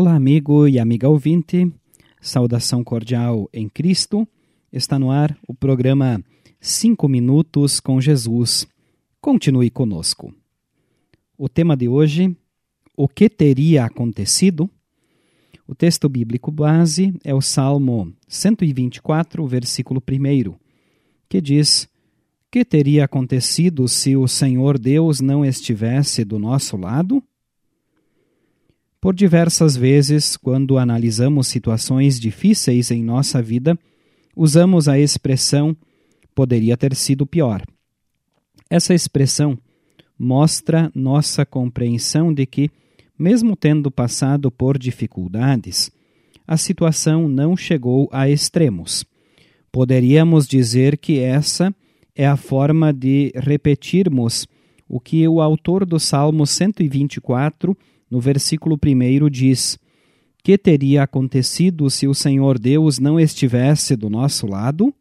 Olá, amigo e amiga ouvinte. Saudação cordial em Cristo. Está no ar o programa 5 Minutos com Jesus. Continue conosco. O tema de hoje: O que teria acontecido? O texto bíblico base é o Salmo 124, versículo 1, que diz: Que teria acontecido se o Senhor Deus não estivesse do nosso lado? Por diversas vezes, quando analisamos situações difíceis em nossa vida, usamos a expressão poderia ter sido pior. Essa expressão mostra nossa compreensão de que, mesmo tendo passado por dificuldades, a situação não chegou a extremos. Poderíamos dizer que essa é a forma de repetirmos o que o autor do Salmo 124 no versículo 1 diz: Que teria acontecido se o Senhor Deus não estivesse do nosso lado?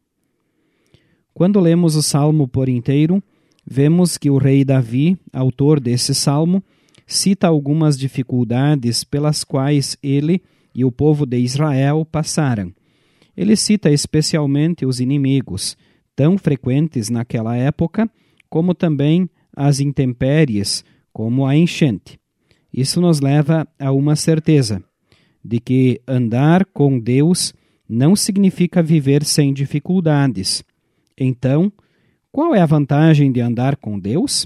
Quando lemos o salmo por inteiro, vemos que o rei Davi, autor desse salmo, cita algumas dificuldades pelas quais ele e o povo de Israel passaram. Ele cita especialmente os inimigos, tão frequentes naquela época, como também as intempéries, como a enchente. Isso nos leva a uma certeza de que andar com Deus não significa viver sem dificuldades. Então, qual é a vantagem de andar com Deus?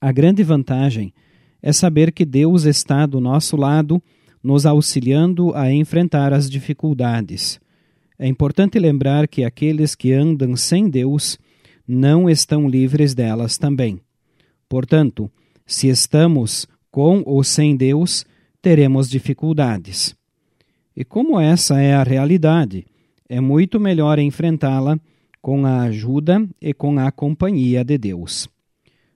A grande vantagem é saber que Deus está do nosso lado, nos auxiliando a enfrentar as dificuldades. É importante lembrar que aqueles que andam sem Deus não estão livres delas também. Portanto, se estamos com ou sem Deus, teremos dificuldades. E como essa é a realidade, é muito melhor enfrentá-la com a ajuda e com a companhia de Deus.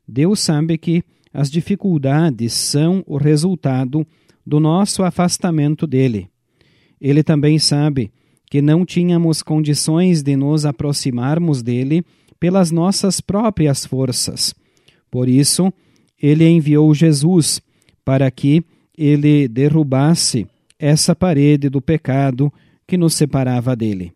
Deus sabe que as dificuldades são o resultado do nosso afastamento dele. Ele também sabe que não tínhamos condições de nos aproximarmos dele pelas nossas próprias forças. Por isso, ele enviou Jesus para que ele derrubasse essa parede do pecado que nos separava dele.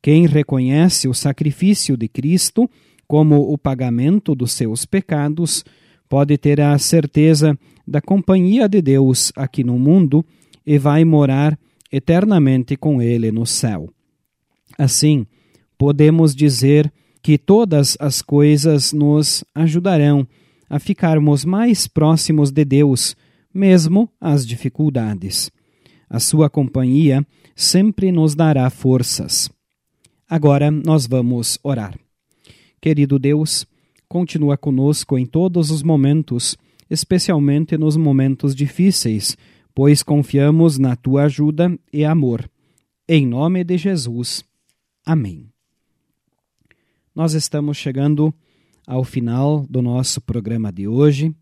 Quem reconhece o sacrifício de Cristo como o pagamento dos seus pecados pode ter a certeza da companhia de Deus aqui no mundo e vai morar eternamente com Ele no céu. Assim, podemos dizer que todas as coisas nos ajudarão a ficarmos mais próximos de Deus, mesmo as dificuldades. A sua companhia sempre nos dará forças. Agora nós vamos orar. Querido Deus, continua conosco em todos os momentos, especialmente nos momentos difíceis, pois confiamos na tua ajuda e amor. Em nome de Jesus. Amém. Nós estamos chegando ao final do nosso programa de hoje.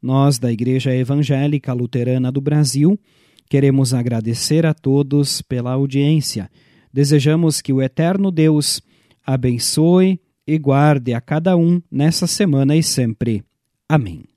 Nós, da Igreja Evangélica Luterana do Brasil, queremos agradecer a todos pela audiência. Desejamos que o Eterno Deus abençoe e guarde a cada um nessa semana e sempre. Amém.